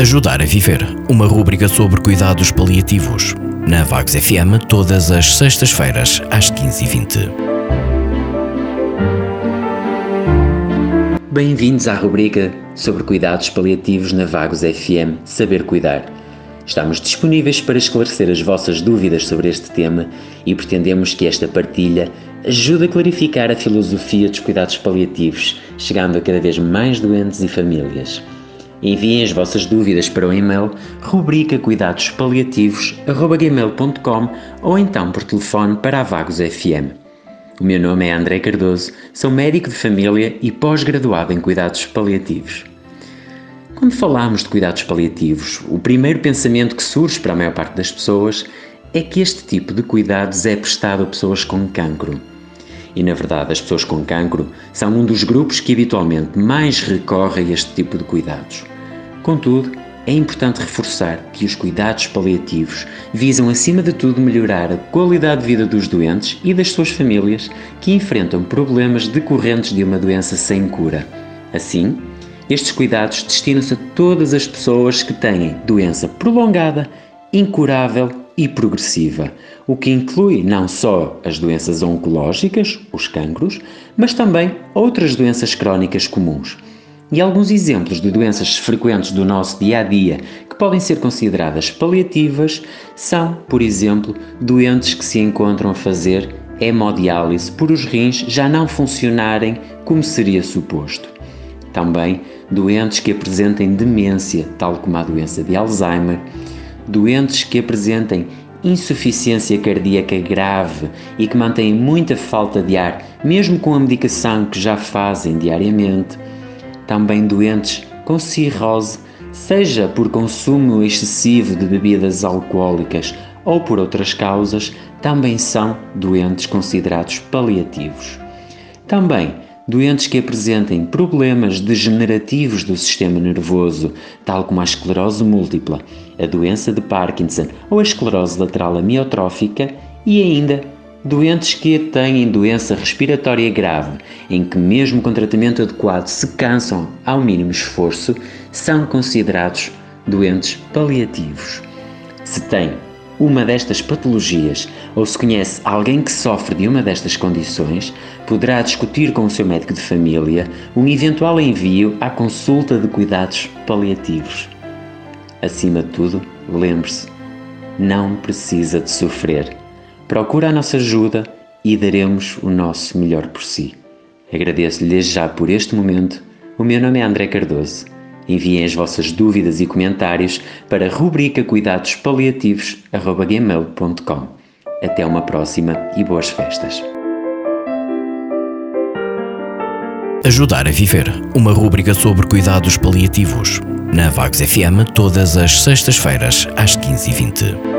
Ajudar a Viver, uma rúbrica sobre cuidados paliativos. Na Vagos FM, todas as sextas-feiras, às 15h20. Bem-vindos à rubrica sobre cuidados paliativos na Vagos FM Saber Cuidar. Estamos disponíveis para esclarecer as vossas dúvidas sobre este tema e pretendemos que esta partilha ajude a clarificar a filosofia dos cuidados paliativos, chegando a cada vez mais doentes e famílias. Enviem as vossas dúvidas para o e-mail rubrica cuidados paliativos@gmail.com ou então por telefone para a Vagos FM. O meu nome é André Cardoso, sou médico de família e pós-graduado em cuidados paliativos. Quando falamos de cuidados paliativos, o primeiro pensamento que surge para a maior parte das pessoas é que este tipo de cuidados é prestado a pessoas com cancro. E na verdade, as pessoas com cancro são um dos grupos que habitualmente mais recorre a este tipo de cuidados. Contudo, é importante reforçar que os cuidados paliativos visam, acima de tudo, melhorar a qualidade de vida dos doentes e das suas famílias que enfrentam problemas decorrentes de uma doença sem cura. Assim, estes cuidados destinam-se a todas as pessoas que têm doença prolongada, incurável e progressiva, o que inclui não só as doenças oncológicas, os cancros, mas também outras doenças crónicas comuns. E alguns exemplos de doenças frequentes do nosso dia a dia que podem ser consideradas paliativas são, por exemplo, doentes que se encontram a fazer hemodiálise por os rins já não funcionarem como seria suposto. Também doentes que apresentem demência, tal como a doença de Alzheimer, doentes que apresentem insuficiência cardíaca grave e que mantêm muita falta de ar, mesmo com a medicação que já fazem diariamente, também doentes com cirrose, seja por consumo excessivo de bebidas alcoólicas ou por outras causas, também são doentes considerados paliativos. Também doentes que apresentem problemas degenerativos do sistema nervoso, tal como a esclerose múltipla, a doença de Parkinson ou a esclerose lateral amiotrófica, e ainda doentes que têm doença respiratória grave, em que, mesmo com tratamento adequado, se cansam ao mínimo esforço, são considerados doentes paliativos. Se tem uma destas patologias ou se conhece alguém que sofre de uma destas condições, poderá discutir com o seu médico de família um eventual envio à consulta de cuidados paliativos. Acima de tudo, lembre-se, não precisa de sofrer. Procura a nossa ajuda e daremos o nosso melhor por si. Agradeço-lhe já por este momento. O meu nome é André Cardoso Enviem as vossas dúvidas e comentários para a rubrica cuidados paliativos@gmail.com. Até uma próxima e boas festas. Ajudar a Viver, uma rúbrica sobre cuidados paliativos. Na Vagos FM, todas as sextas-feiras, às 15h20.